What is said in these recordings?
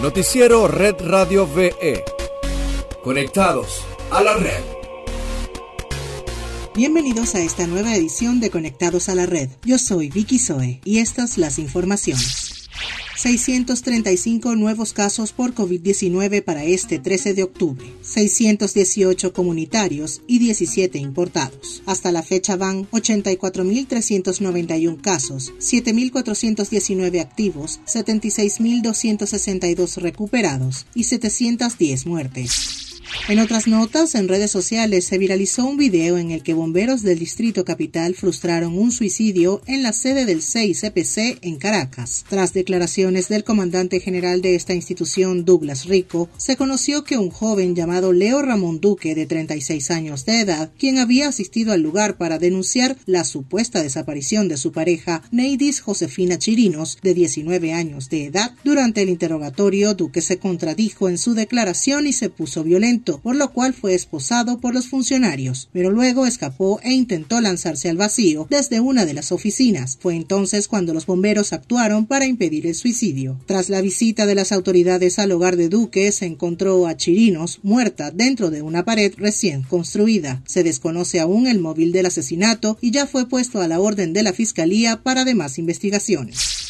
Noticiero Red Radio VE. Conectados a la red. Bienvenidos a esta nueva edición de Conectados a la Red. Yo soy Vicky Zoe y estas las informaciones. 635 nuevos casos por COVID-19 para este 13 de octubre, 618 comunitarios y 17 importados. Hasta la fecha van 84.391 casos, 7.419 activos, 76.262 recuperados y 710 muertes. En otras notas, en redes sociales se viralizó un video en el que bomberos del Distrito Capital frustraron un suicidio en la sede del 6CPC en Caracas. Tras declaraciones del comandante general de esta institución, Douglas Rico, se conoció que un joven llamado Leo Ramón Duque, de 36 años de edad, quien había asistido al lugar para denunciar la supuesta desaparición de su pareja, Neidis Josefina Chirinos, de 19 años de edad, durante el interrogatorio, Duque se contradijo en su declaración y se puso violento por lo cual fue esposado por los funcionarios, pero luego escapó e intentó lanzarse al vacío desde una de las oficinas. Fue entonces cuando los bomberos actuaron para impedir el suicidio. Tras la visita de las autoridades al hogar de Duque, se encontró a Chirinos muerta dentro de una pared recién construida. Se desconoce aún el móvil del asesinato y ya fue puesto a la orden de la Fiscalía para demás investigaciones.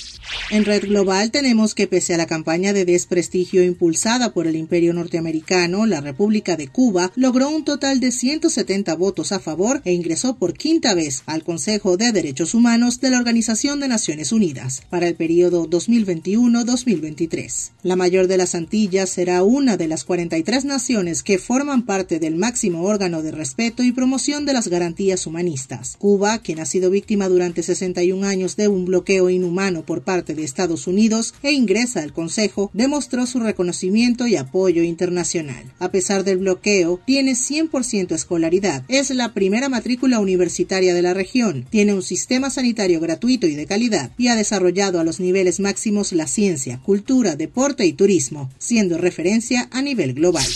En Red Global tenemos que pese a la campaña de desprestigio impulsada por el imperio norteamericano, la República de Cuba logró un total de 170 votos a favor e ingresó por quinta vez al Consejo de Derechos Humanos de la Organización de Naciones Unidas para el periodo 2021-2023. La mayor de las Antillas será una de las 43 naciones que forman parte del máximo órgano de respeto y promoción de las garantías humanistas. Cuba, quien ha sido víctima durante 61 años de un bloqueo inhumano por parte Estados Unidos e ingresa al Consejo, demostró su reconocimiento y apoyo internacional. A pesar del bloqueo, tiene 100% escolaridad. Es la primera matrícula universitaria de la región. Tiene un sistema sanitario gratuito y de calidad y ha desarrollado a los niveles máximos la ciencia, cultura, deporte y turismo, siendo referencia a nivel global.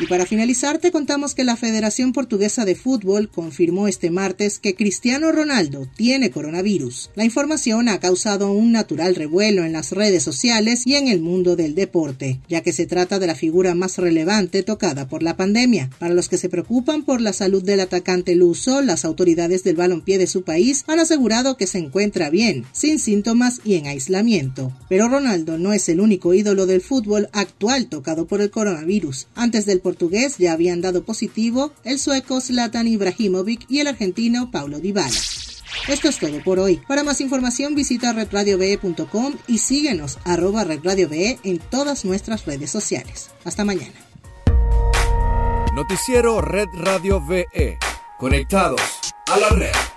Y para finalizar, te contamos que la Federación Portuguesa de Fútbol confirmó este martes que Cristiano Ronaldo tiene coronavirus. La información ha causado un natural revuelo en las redes sociales y en el mundo del deporte, ya que se trata de la figura más relevante tocada por la pandemia. Para los que se preocupan por la salud del atacante luso, las autoridades del balompié de su país han asegurado que se encuentra bien, sin síntomas y en aislamiento. Pero Ronaldo no es el único ídolo del fútbol actual tocado por el coronavirus. Antes del portugués ya habían dado positivo el sueco Zlatan Ibrahimovic y el argentino Paulo Dybala. Esto es todo por hoy. Para más información visita redradiove.com y síguenos arroba redradiove en todas nuestras redes sociales. Hasta mañana. Noticiero Red Radio VE. Conectados a la red.